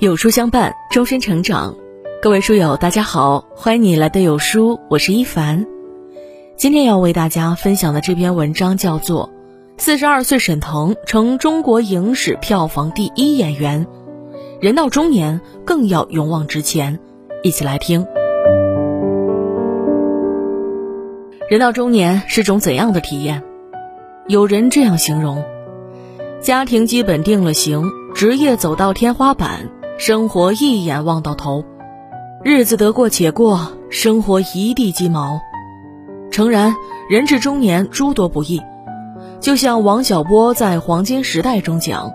有书相伴，终身成长。各位书友，大家好，欢迎你来到有书，我是一凡。今天要为大家分享的这篇文章叫做《四十二岁沈腾成中国影史票房第一演员》，人到中年更要勇往直前。一起来听。人到中年是种怎样的体验？有人这样形容：家庭基本定了型，职业走到天花板。生活一眼望到头，日子得过且过，生活一地鸡毛。诚然，人至中年诸多不易，就像王小波在《黄金时代》中讲，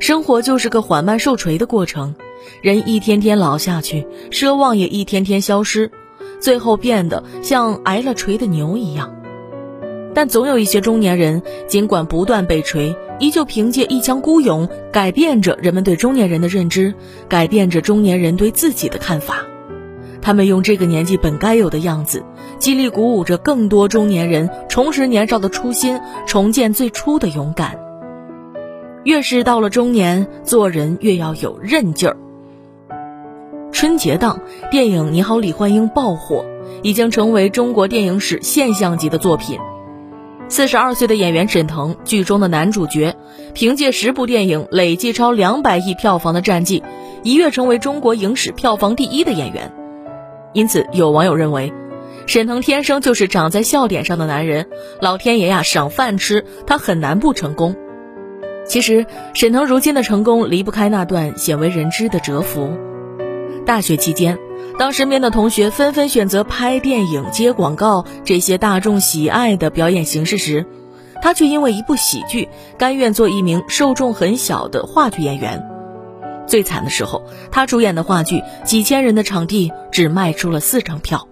生活就是个缓慢受锤的过程，人一天天老下去，奢望也一天天消失，最后变得像挨了锤的牛一样。但总有一些中年人，尽管不断被锤。依旧凭借一腔孤勇，改变着人们对中年人的认知，改变着中年人对自己的看法。他们用这个年纪本该有的样子，激励鼓舞着更多中年人重拾年少的初心，重建最初的勇敢。越是到了中年，做人越要有韧劲儿。春节档电影《你好，李焕英》爆火，已经成为中国电影史现象级的作品。四十二岁的演员沈腾，剧中的男主角，凭借十部电影累计超两百亿票房的战绩，一跃成为中国影史票房第一的演员。因此，有网友认为，沈腾天生就是长在笑点上的男人，老天爷呀赏饭吃，他很难不成功。其实，沈腾如今的成功离不开那段鲜为人知的蛰伏。大学期间。当身边的同学纷纷选择拍电影、接广告这些大众喜爱的表演形式时，他却因为一部喜剧，甘愿做一名受众很小的话剧演员。最惨的时候，他主演的话剧几千人的场地只卖出了四张票，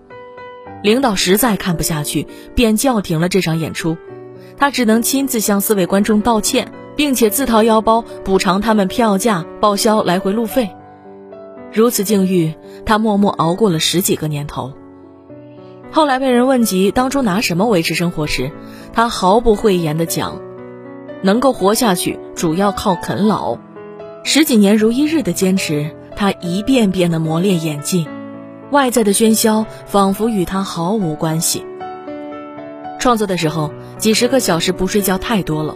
领导实在看不下去，便叫停了这场演出。他只能亲自向四位观众道歉，并且自掏腰包补偿他们票价、报销来回路费。如此境遇，他默默熬过了十几个年头。后来被人问及当初拿什么维持生活时，他毫不讳言地讲：“能够活下去，主要靠啃老。”十几年如一日的坚持，他一遍遍地磨练演技，外在的喧嚣仿佛与他毫无关系。创作的时候，几十个小时不睡觉太多了，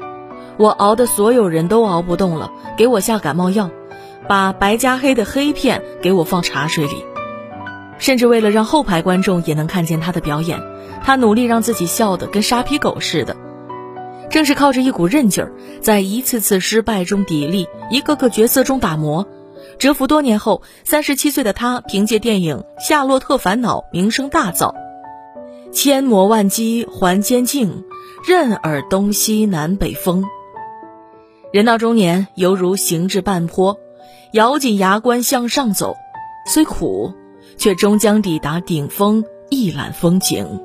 我熬的所有人都熬不动了，给我下感冒药。把白加黑的黑片给我放茶水里，甚至为了让后排观众也能看见他的表演，他努力让自己笑得跟沙皮狗似的。正是靠着一股韧劲儿，在一次次失败中砥砺，一个个角色中打磨，蛰伏多年后，三十七岁的他凭借电影《夏洛特烦恼》名声大噪。千磨万击还坚劲，任尔东西南北风。人到中年，犹如行至半坡。咬紧牙关向上走，虽苦，却终将抵达顶峰，一览风景。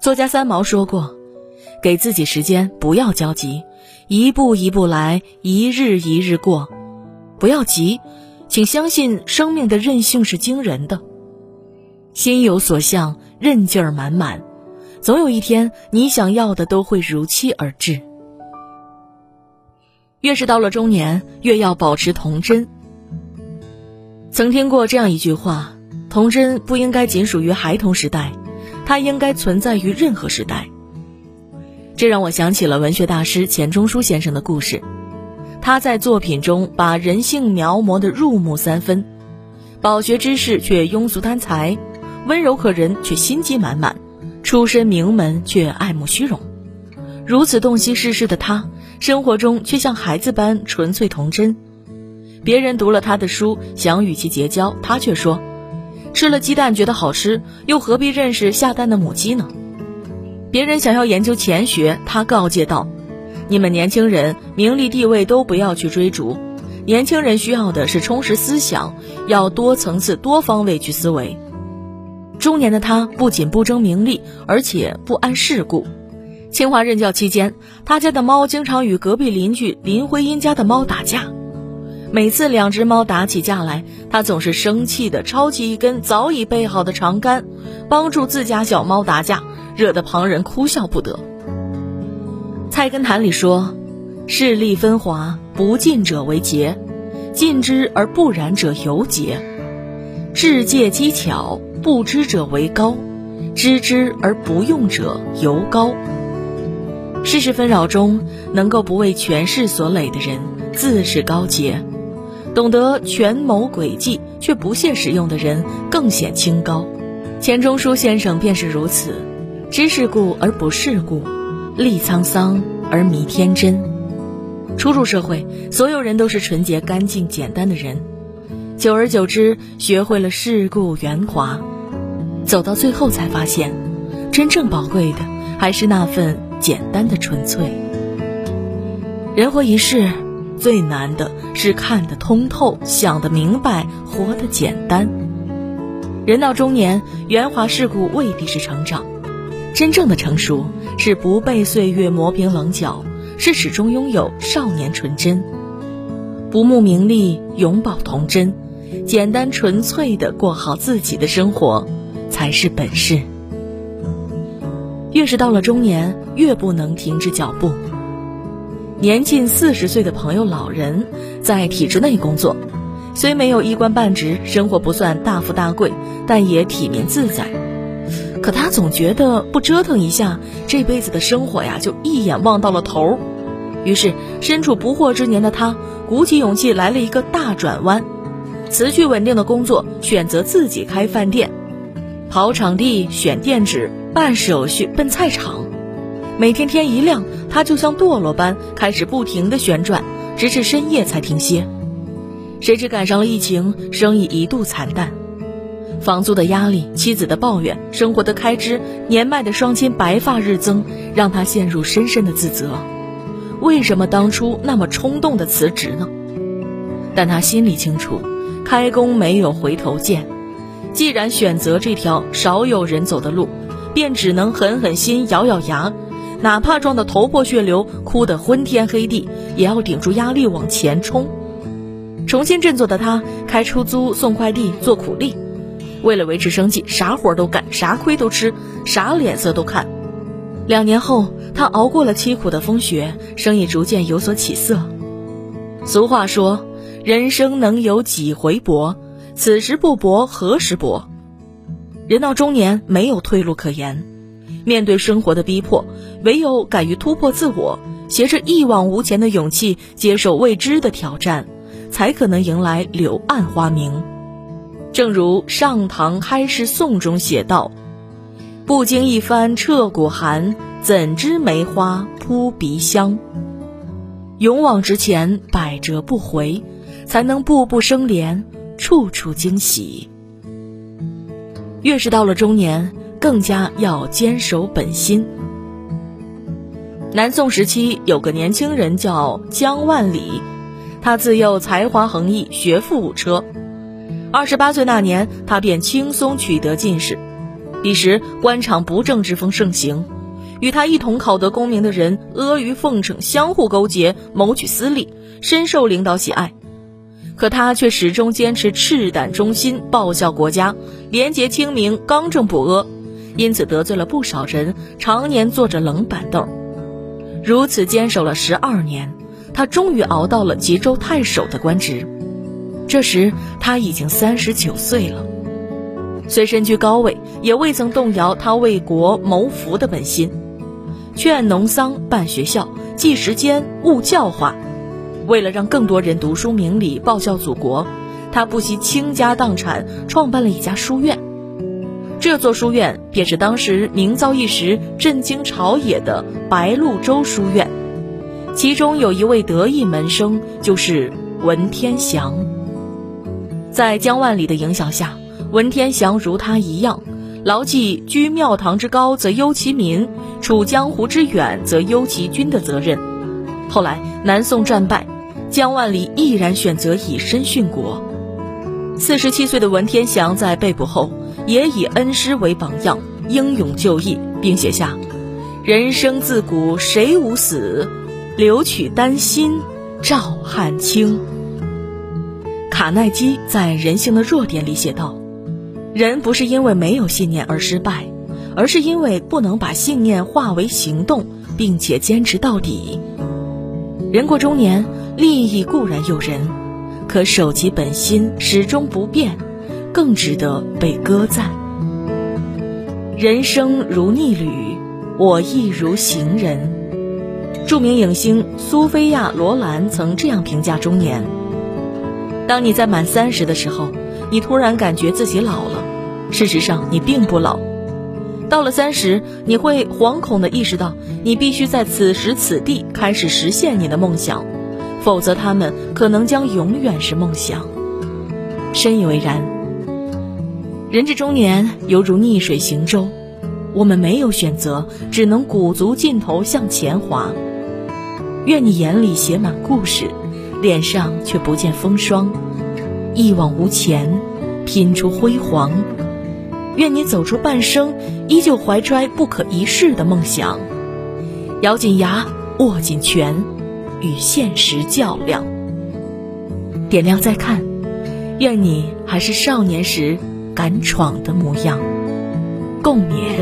作家三毛说过：“给自己时间，不要焦急，一步一步来，一日一日过，不要急，请相信生命的韧性是惊人的。心有所向，韧劲儿满满，总有一天，你想要的都会如期而至。”越是到了中年，越要保持童真。曾听过这样一句话：童真不应该仅属于孩童时代，它应该存在于任何时代。这让我想起了文学大师钱钟书先生的故事。他在作品中把人性描摹得入木三分，饱学之士却庸俗贪财，温柔可人却心机满满，出身名门却爱慕虚荣。如此洞悉世事的他。生活中却像孩子般纯粹童真，别人读了他的书想与其结交，他却说：“吃了鸡蛋觉得好吃，又何必认识下蛋的母鸡呢？”别人想要研究钱学，他告诫道：“你们年轻人名利地位都不要去追逐，年轻人需要的是充实思想，要多层次多方位去思维。”中年的他不仅不争名利，而且不谙世故。清华任教期间，他家的猫经常与隔壁邻居林徽因家的猫打架。每次两只猫打起架来，他总是生气地抄起一根早已备好的长杆，帮助自家小猫打架，惹得旁人哭笑不得。《菜根谭》里说：“势力分华，不进者为杰。尽之而不染者犹洁；智戒机巧，不知者为高；知之而不用者犹高。世事纷扰中，能够不为权势所累的人，自是高洁；懂得权谋诡计却不屑使用的人，更显清高。钱钟书先生便是如此，知世故而不世故，立沧桑而弥天真。初入社会，所有人都是纯洁、干净、简单的人，久而久之，学会了世故圆滑，走到最后才发现，真正宝贵的还是那份简单的纯粹。人活一世，最难的是看得通透、想得明白、活得简单。人到中年，圆滑世故未必是成长，真正的成熟是不被岁月磨平棱角，是始终拥有少年纯真，不慕名利，永葆童真，简单纯粹的过好自己的生活，才是本事。越是到了中年，越不能停止脚步。年近四十岁的朋友老人，在体制内工作。虽没有一官半职，生活不算大富大贵，但也体面自在。可他总觉得不折腾一下，这辈子的生活呀，就一眼望到了头。于是，身处不惑之年的他，鼓起勇气来了一个大转弯，辞去稳定的工作，选择自己开饭店，跑场地、选店址、办手续、奔菜场。每天天一亮，他就像堕落般开始不停地旋转，直至深夜才停歇。谁知赶上了疫情，生意一度惨淡，房租的压力、妻子的抱怨、生活的开支、年迈的双亲白发日增，让他陷入深深的自责。为什么当初那么冲动的辞职呢？但他心里清楚，开工没有回头箭。既然选择这条少有人走的路，便只能狠狠心、咬咬牙，哪怕撞得头破血流、哭得昏天黑地，也要顶住压力往前冲。重新振作的他，开出租、送快递、做苦力，为了维持生计，啥活都干，啥亏都吃，啥脸色都看。两年后，他熬过了凄苦的风雪，生意逐渐有所起色。俗话说：“人生能有几回搏？此时不搏，何时搏？”人到中年，没有退路可言，面对生活的逼迫，唯有敢于突破自我，携着一往无前的勇气，接受未知的挑战。才可能迎来柳暗花明。正如《上唐开市颂》中写道：“不经一番彻骨寒，怎知梅花扑鼻香？”勇往直前，百折不回，才能步步生莲，处处惊喜。越是到了中年，更加要坚守本心。南宋时期有个年轻人叫江万里。他自幼才华横溢，学富五车。二十八岁那年，他便轻松取得进士。彼时官场不正之风盛行，与他一同考得功名的人阿谀奉承，相互勾结，谋取私利，深受领导喜爱。可他却始终坚持赤胆忠心，报效国家，廉洁清明，刚正不阿，因此得罪了不少人，常年坐着冷板凳。如此坚守了十二年。他终于熬到了吉州太守的官职，这时他已经三十九岁了。虽身居高位，也未曾动摇他为国谋福的本心。劝农桑，办学校，记时间，务教化。为了让更多人读书明理，报效祖国，他不惜倾家荡产，创办了一家书院。这座书院便是当时名噪一时、震惊朝野的白鹿洲书院。其中有一位得意门生，就是文天祥。在江万里的影响下，文天祥如他一样，牢记“居庙堂之高则忧其民，处江湖之远则忧其君”的责任。后来南宋战败，江万里毅然选择以身殉国。四十七岁的文天祥在被捕后，也以恩师为榜样，英勇就义，并写下：“人生自古谁无死。”留取丹心照汗青。卡耐基在《人性的弱点》里写道：“人不是因为没有信念而失败，而是因为不能把信念化为行动，并且坚持到底。”人过中年，利益固然诱人，可守其本心，始终不变，更值得被歌赞。人生如逆旅，我亦如行人。著名影星苏菲亚·罗兰曾这样评价中年：当你在满三十的时候，你突然感觉自己老了，事实上你并不老。到了三十，你会惶恐地意识到，你必须在此时此地开始实现你的梦想，否则他们可能将永远是梦想。深以为然。人至中年，犹如逆水行舟，我们没有选择，只能鼓足劲头向前滑。愿你眼里写满故事，脸上却不见风霜，一往无前，拼出辉煌。愿你走出半生，依旧怀揣不可一世的梦想，咬紧牙，握紧拳，与现实较量。点亮再看，愿你还是少年时敢闯的模样。共勉。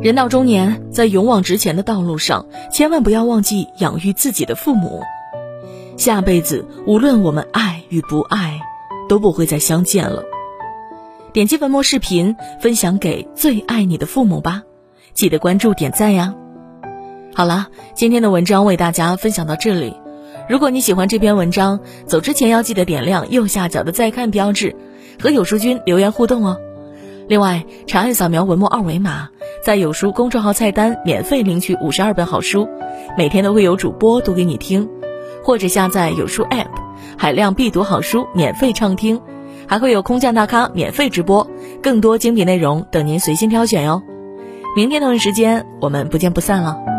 人到中年，在勇往直前的道路上，千万不要忘记养育自己的父母。下辈子，无论我们爱与不爱，都不会再相见了。点击文末视频，分享给最爱你的父母吧！记得关注、点赞呀！好了，今天的文章为大家分享到这里。如果你喜欢这篇文章，走之前要记得点亮右下角的再看标志，和有书君留言互动哦。另外，长按扫描文末二维码，在有书公众号菜单免费领取五十二本好书，每天都会有主播读给你听，或者下载有书 App，海量必读好书免费畅听，还会有空降大咖免费直播，更多精品内容等您随心挑选哟。明天同一时间，我们不见不散了。